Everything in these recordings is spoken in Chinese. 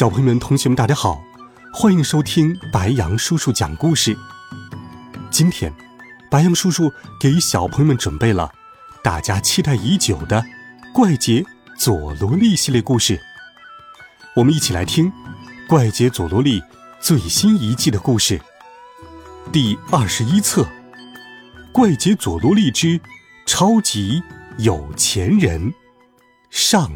小朋友们、同学们，大家好，欢迎收听白羊叔叔讲故事。今天，白羊叔叔给小朋友们准备了大家期待已久的《怪杰佐罗利》系列故事。我们一起来听《怪杰佐罗利》最新一季的故事，第二十一册《怪杰佐罗利之超级有钱人》上。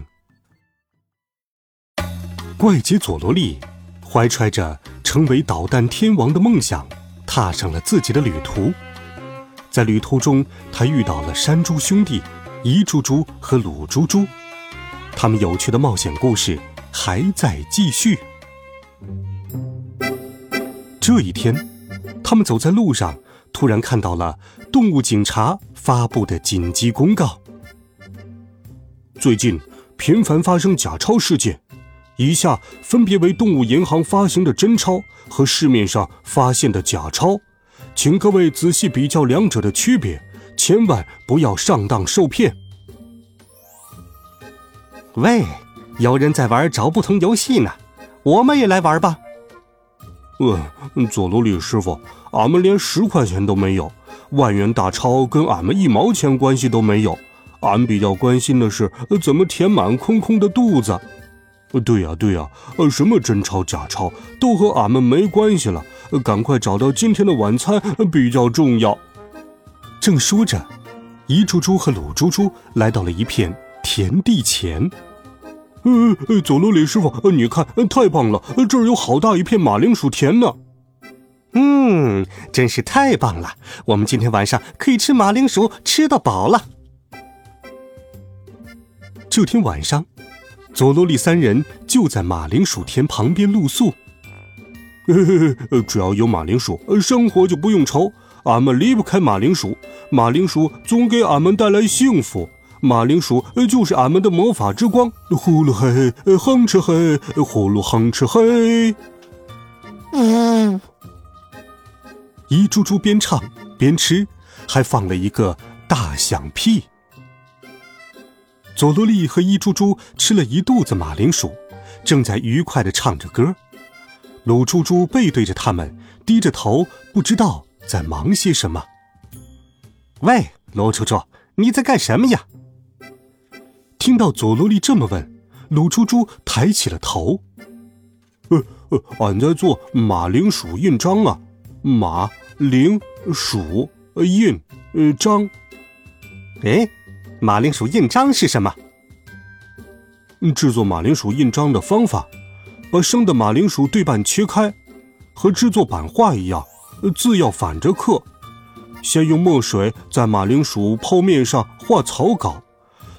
怪杰佐罗利怀揣着成为导弹天王的梦想，踏上了自己的旅途。在旅途中，他遇到了山猪兄弟一猪猪和鲁猪猪，他们有趣的冒险故事还在继续。这一天，他们走在路上，突然看到了动物警察发布的紧急公告：最近频繁发生假钞事件。以下分别为动物银行发行的真钞和市面上发现的假钞，请各位仔细比较两者的区别，千万不要上当受骗。喂，有人在玩找不同游戏呢，我们也来玩吧。呃，佐罗里师傅，俺们连十块钱都没有，万元大钞跟俺们一毛钱关系都没有，俺比较关心的是怎么填满空空的肚子。对呀，对呀，呃，什么真钞假钞都和俺们没关系了，赶快找到今天的晚餐比较重要。正说着，一猪猪和鲁猪猪来到了一片田地前。呃，佐罗里师傅，你看，太棒了，这儿有好大一片马铃薯田呢。嗯，真是太棒了，我们今天晚上可以吃马铃薯吃到饱了。这天晚上。佐罗利三人就在马铃薯田旁边露宿。只要有马铃薯，生活就不用愁。俺们离不开马铃薯，马铃薯总给俺们带来幸福。马铃薯就是俺们的魔法之光。呼噜嘿，哼哧嘿，呼噜哼哧嘿。嗯，一猪猪边唱边吃，还放了一个大响屁。佐罗利和一猪猪吃了一肚子马铃薯，正在愉快地唱着歌。鲁猪猪背对着他们，低着头，不知道在忙些什么。喂，罗猪猪，你在干什么呀？听到佐罗利这么问，鲁猪猪抬起了头。呃呃，俺在做马铃薯印章啊，马铃薯印呃章。哎。马铃薯印章是什么？制作马铃薯印章的方法：把生的马铃薯对半切开，和制作版画一样，字要反着刻。先用墨水在马铃薯剖面上画草稿，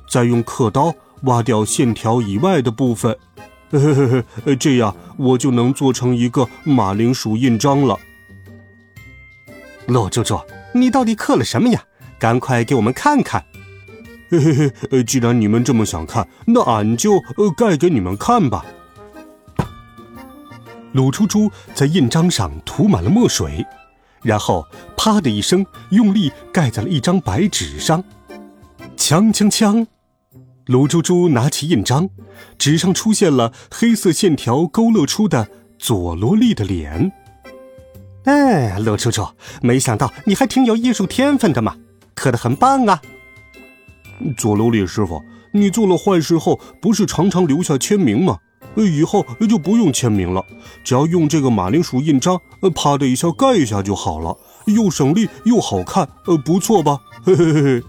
再用刻刀挖掉线条以外的部分。这样我就能做成一个马铃薯印章了。陆猪猪，你到底刻了什么呀？赶快给我们看看。嘿嘿嘿，既然你们这么想看，那俺就呃盖给你们看吧。鲁猪猪在印章上涂满了墨水，然后啪的一声用力盖在了一张白纸上。锵锵锵！鲁猪猪拿起印章，纸上出现了黑色线条勾勒出的佐罗利的脸。哎，鲁猪猪，没想到你还挺有艺术天分的嘛，刻的很棒啊！佐罗利师傅，你做了坏事后，不是常常留下签名吗？以后就不用签名了，只要用这个马铃薯印章，啪的一下盖一下就好了，又省力又好看，呃，不错吧？嘿嘿嘿嘿。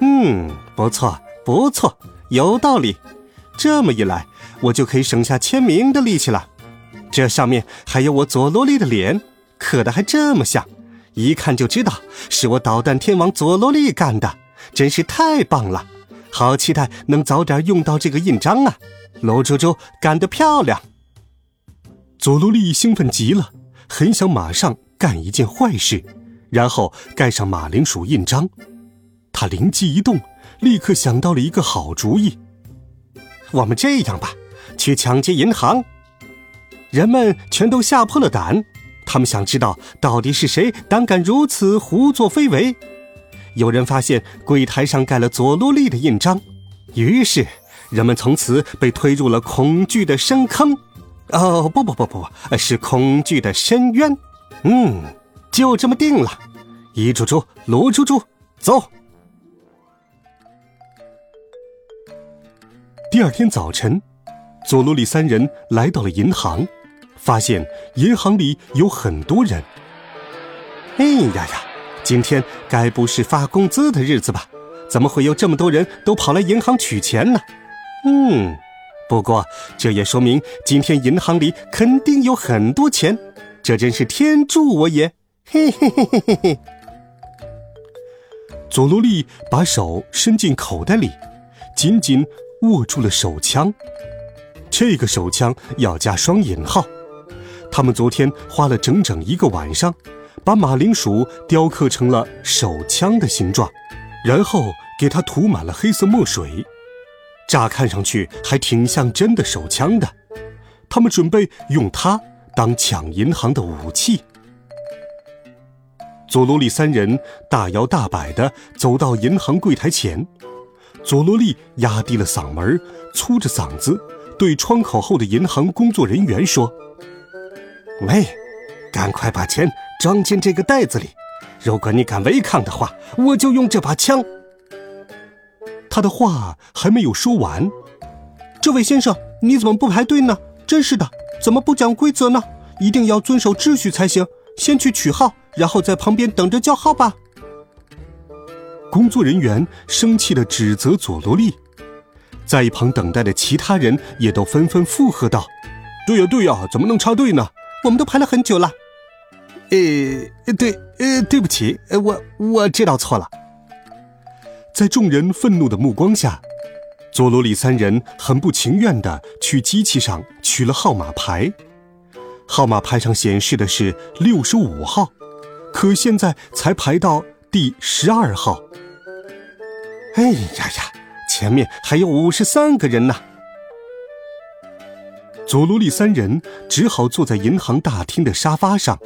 嗯，不错，不错，有道理。这么一来，我就可以省下签名的力气了。这上面还有我佐罗利的脸，刻的还这么像，一看就知道是我捣蛋天王佐罗利干的。真是太棒了，好期待能早点用到这个印章啊！罗周周干得漂亮！佐罗利兴奋极了，很想马上干一件坏事，然后盖上马铃薯印章。他灵机一动，立刻想到了一个好主意。我们这样吧，去抢劫银行。人们全都吓破了胆，他们想知道到底是谁胆敢如此胡作非为。有人发现柜台上盖了佐罗利的印章，于是人们从此被推入了恐惧的深坑。哦，不不不不，是恐惧的深渊。嗯，就这么定了。一猪猪，罗猪猪，走。第二天早晨，佐罗利三人来到了银行，发现银行里有很多人。哎呀呀，今天该不是发工资的日子吧？怎么会有这么多人都跑来银行取钱呢？嗯。不过，这也说明今天银行里肯定有很多钱，这真是天助我也！嘿嘿嘿嘿嘿嘿。佐罗利把手伸进口袋里，紧紧握住了手枪。这个手枪要加双引号。他们昨天花了整整一个晚上，把马铃薯雕刻成了手枪的形状，然后给它涂满了黑色墨水。乍看上去还挺像真的手枪的，他们准备用它当抢银行的武器。佐罗利三人大摇大摆地走到银行柜台前，佐罗利压低了嗓门，粗着嗓子对窗口后的银行工作人员说：“喂，赶快把钱装进这个袋子里！如果你敢违抗的话，我就用这把枪。”他的话还没有说完，这位先生，你怎么不排队呢？真是的，怎么不讲规则呢？一定要遵守秩序才行。先去取号，然后在旁边等着叫号吧。工作人员生气的指责佐罗利，在一旁等待的其他人也都纷纷附和道：“对呀，对呀，怎么能插队呢？我们都排了很久了。”呃，对，呃，对不起，我我知道错了。在众人愤怒的目光下，佐罗里三人很不情愿地去机器上取了号码牌。号码牌上显示的是六十五号，可现在才排到第十二号。哎呀呀，前面还有五十三个人呢！佐罗利三人只好坐在银行大厅的沙发上，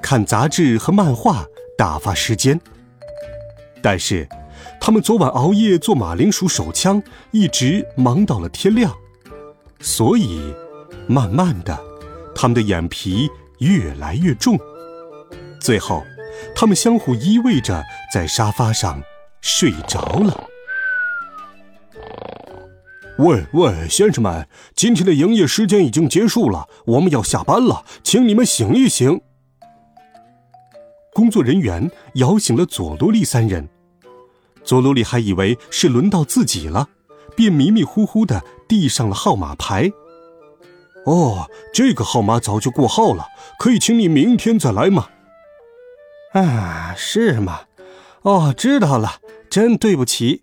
看杂志和漫画打发时间。但是。他们昨晚熬夜做马铃薯手枪，一直忙到了天亮，所以慢慢的，他们的眼皮越来越重。最后，他们相互依偎着在沙发上睡着了。喂喂，先生们，今天的营业时间已经结束了，我们要下班了，请你们醒一醒。工作人员摇醒了佐罗利三人。佐罗利还以为是轮到自己了，便迷迷糊糊的递上了号码牌。哦，这个号码早就过号了，可以请你明天再来吗？啊，是吗？哦，知道了，真对不起。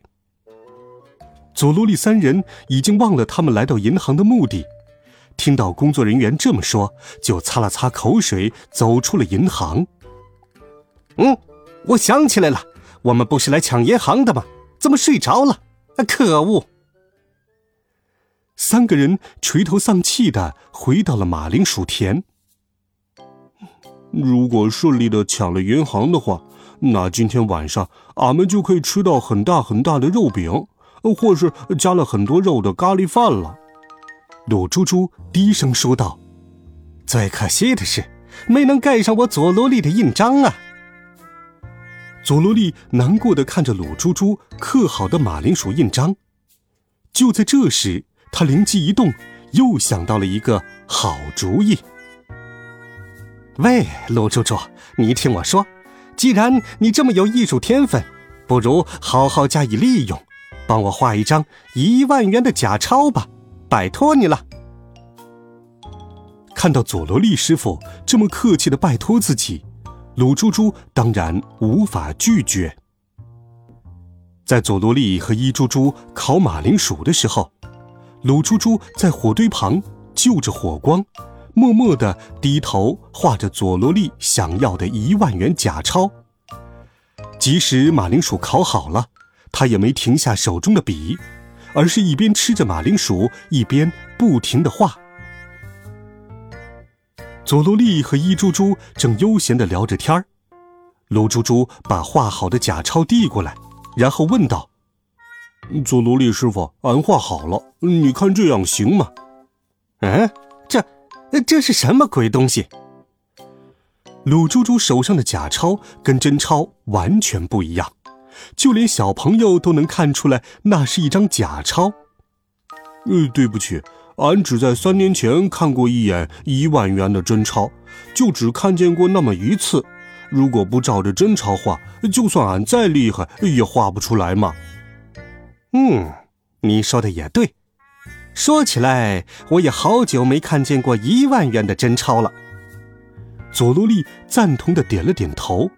佐罗利三人已经忘了他们来到银行的目的，听到工作人员这么说，就擦了擦口水，走出了银行。嗯，我想起来了。我们不是来抢银行的吗？怎么睡着了？可恶！三个人垂头丧气的回到了马铃薯田。如果顺利的抢了银行的话，那今天晚上俺们就可以吃到很大很大的肉饼，或是加了很多肉的咖喱饭了。鲁猪猪低声说道：“最可惜的是，没能盖上我佐罗利的印章啊。”佐罗利难过的看着鲁猪猪刻好的马铃薯印章，就在这时，他灵机一动，又想到了一个好主意。喂，鲁猪猪，你听我说，既然你这么有艺术天分，不如好好加以利用，帮我画一张一万元的假钞吧，拜托你了。看到佐罗利师傅这么客气的拜托自己。鲁猪猪当然无法拒绝。在佐罗利和伊猪猪烤马铃薯的时候，鲁猪猪在火堆旁就着火光，默默地低头画着佐罗利想要的一万元假钞。即使马铃薯烤好了，他也没停下手中的笔，而是一边吃着马铃薯，一边不停地画。佐罗利和伊猪猪正悠闲地聊着天儿，卢猪猪把画好的假钞递过来，然后问道：“佐罗利师傅，俺画好了，你看这样行吗？”“嗯，这，这是什么鬼东西？”鲁猪猪手上的假钞跟真钞完全不一样，就连小朋友都能看出来那是一张假钞。呃，对不起。俺只在三年前看过一眼一万元的真钞，就只看见过那么一次。如果不照着真钞画，就算俺再厉害，也画不出来嘛。嗯，你说的也对。说起来，我也好久没看见过一万元的真钞了。佐罗利赞同的点了点头。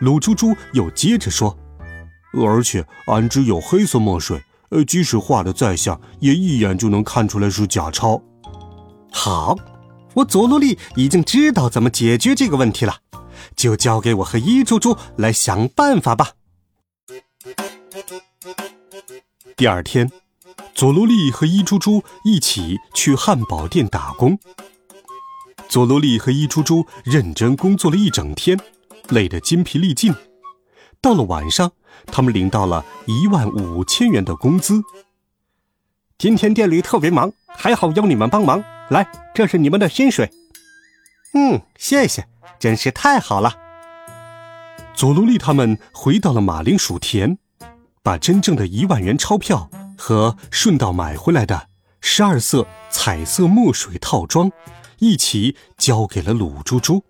鲁猪猪又接着说：“而且俺只有黑色墨水。”呃，即使画的再像，也一眼就能看出来是假钞。好，我佐罗利已经知道怎么解决这个问题了，就交给我和伊猪猪来想办法吧。第二天，佐罗利和伊猪猪一起去汉堡店打工。佐罗利和伊猪猪认真工作了一整天，累得筋疲力尽。到了晚上。他们领到了一万五千元的工资。今天店里特别忙，还好有你们帮忙。来，这是你们的薪水。嗯，谢谢，真是太好了。佐罗利他们回到了马铃薯田，把真正的一万元钞票和顺道买回来的十二色彩色墨水套装一起交给了鲁猪猪。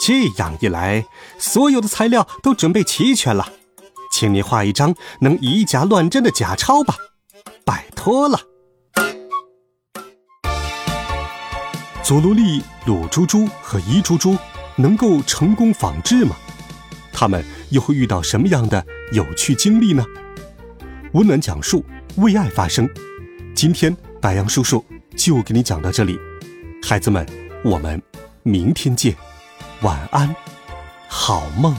这样一来，所有的材料都准备齐全了，请你画一张能以假乱真的假钞吧，拜托了。佐罗利、鲁猪猪和伊猪猪能够成功仿制吗？他们又会遇到什么样的有趣经历呢？温暖讲述，为爱发声。今天白杨叔叔就给你讲到这里，孩子们，我们明天见。晚安，好梦。